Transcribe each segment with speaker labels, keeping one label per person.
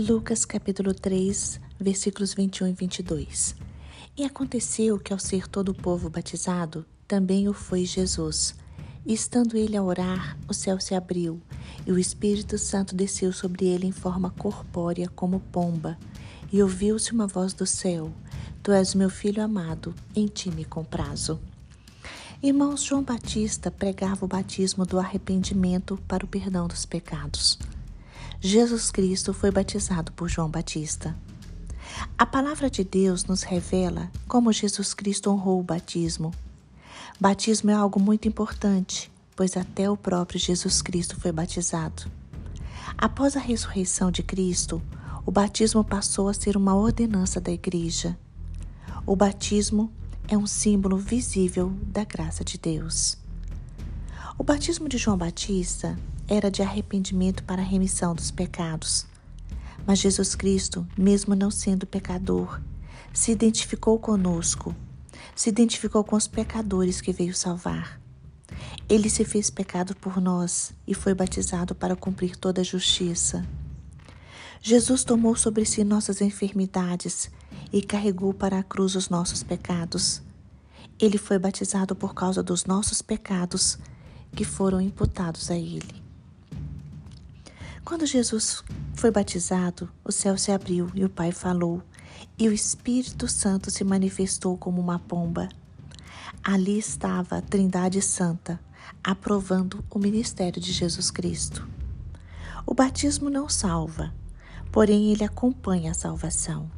Speaker 1: Lucas capítulo 3, versículos 21 e 22. E aconteceu que ao ser todo o povo batizado, também o foi Jesus. E estando ele a orar, o céu se abriu, e o Espírito Santo desceu sobre ele em forma corpórea como pomba, e ouviu-se uma voz do céu: Tu és meu filho amado, em ti me comprazo. Irmãos, João Batista pregava o batismo do arrependimento para o perdão dos pecados. Jesus Cristo foi batizado por João Batista. A palavra de Deus nos revela como Jesus Cristo honrou o batismo. Batismo é algo muito importante, pois até o próprio Jesus Cristo foi batizado. Após a ressurreição de Cristo, o batismo passou a ser uma ordenança da Igreja. O batismo é um símbolo visível da graça de Deus. O batismo de João Batista era de arrependimento para a remissão dos pecados. Mas Jesus Cristo, mesmo não sendo pecador, se identificou conosco, se identificou com os pecadores que veio salvar. Ele se fez pecado por nós e foi batizado para cumprir toda a justiça. Jesus tomou sobre si nossas enfermidades e carregou para a cruz os nossos pecados. Ele foi batizado por causa dos nossos pecados que foram imputados a ele. Quando Jesus foi batizado, o céu se abriu e o Pai falou, e o Espírito Santo se manifestou como uma pomba. Ali estava a Trindade Santa, aprovando o ministério de Jesus Cristo. O batismo não salva, porém ele acompanha a salvação.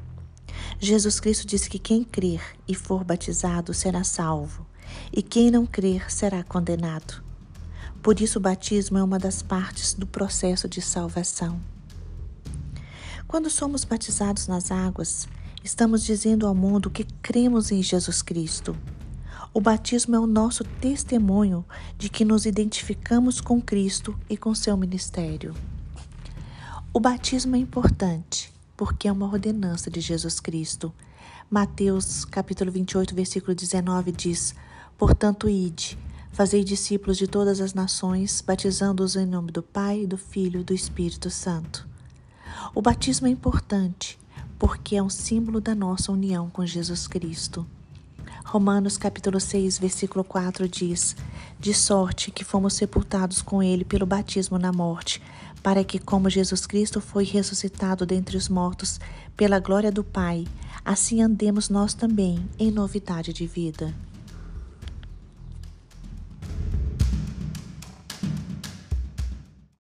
Speaker 1: Jesus Cristo disse que quem crer e for batizado será salvo, e quem não crer será condenado. Por isso, o batismo é uma das partes do processo de salvação. Quando somos batizados nas águas, estamos dizendo ao mundo que cremos em Jesus Cristo. O batismo é o nosso testemunho de que nos identificamos com Cristo e com seu ministério. O batismo é importante porque é uma ordenança de Jesus Cristo. Mateus capítulo 28, versículo 19 diz: Portanto, ide Fazei discípulos de todas as nações, batizando-os em nome do Pai, do Filho e do Espírito Santo. O batismo é importante porque é um símbolo da nossa união com Jesus Cristo. Romanos capítulo 6, versículo 4 diz: De sorte que fomos sepultados com ele pelo batismo na morte, para que, como Jesus Cristo foi ressuscitado dentre os mortos pela glória do Pai, assim andemos nós também em novidade de vida.